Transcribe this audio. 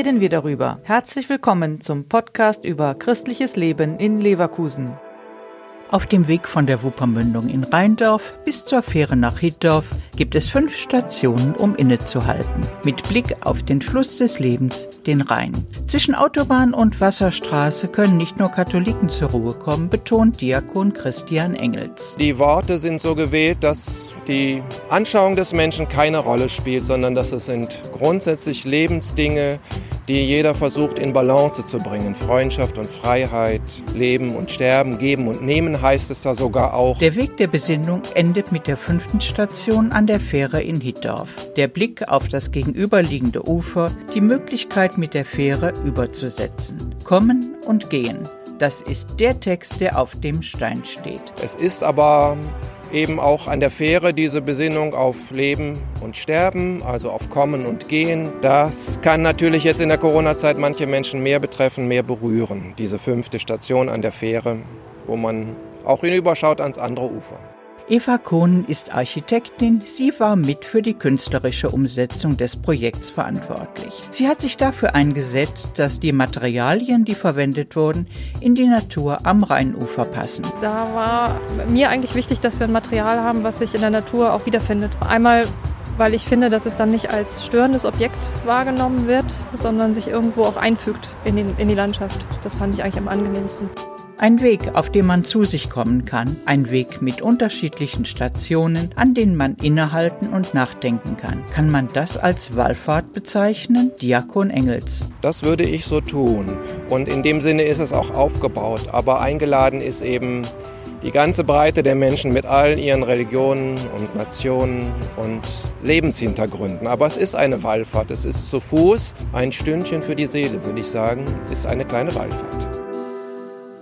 reden wir darüber. Herzlich willkommen zum Podcast über christliches Leben in Leverkusen. Auf dem Weg von der Wuppermündung in Rheindorf bis zur Fähre nach Hitdorf gibt es fünf Stationen, um innezuhalten. Mit Blick auf den Fluss des Lebens, den Rhein. Zwischen Autobahn und Wasserstraße können nicht nur Katholiken zur Ruhe kommen, betont Diakon Christian Engels. Die Worte sind so gewählt, dass die Anschauung des Menschen keine Rolle spielt, sondern dass es sind grundsätzlich Lebensdinge, die jeder versucht in Balance zu bringen. Freundschaft und Freiheit, Leben und Sterben, Geben und Nehmen heißt es da sogar auch. Der Weg der Besinnung endet mit der fünften Station an der Fähre in Hittorf. Der Blick auf das gegenüberliegende Ufer, die Möglichkeit mit der Fähre überzusetzen. Kommen und gehen. Das ist der Text, der auf dem Stein steht. Es ist aber eben auch an der Fähre diese Besinnung auf Leben und Sterben, also auf Kommen und Gehen. Das kann natürlich jetzt in der Corona-Zeit manche Menschen mehr betreffen, mehr berühren. Diese fünfte Station an der Fähre, wo man auch hinüberschaut ans andere Ufer. Eva Kohn ist Architektin. Sie war mit für die künstlerische Umsetzung des Projekts verantwortlich. Sie hat sich dafür eingesetzt, dass die Materialien, die verwendet wurden, in die Natur am Rheinufer passen. Da war mir eigentlich wichtig, dass wir ein Material haben, was sich in der Natur auch wiederfindet. Einmal weil ich finde, dass es dann nicht als störendes Objekt wahrgenommen wird, sondern sich irgendwo auch einfügt in, den, in die Landschaft. Das fand ich eigentlich am angenehmsten. Ein Weg, auf dem man zu sich kommen kann. Ein Weg mit unterschiedlichen Stationen, an denen man innehalten und nachdenken kann. Kann man das als Wallfahrt bezeichnen? Diakon Engels. Das würde ich so tun. Und in dem Sinne ist es auch aufgebaut. Aber eingeladen ist eben die ganze Breite der Menschen mit all ihren Religionen und Nationen und Lebenshintergründen. Aber es ist eine Wallfahrt. Es ist zu Fuß ein Stündchen für die Seele, würde ich sagen, ist eine kleine Wallfahrt.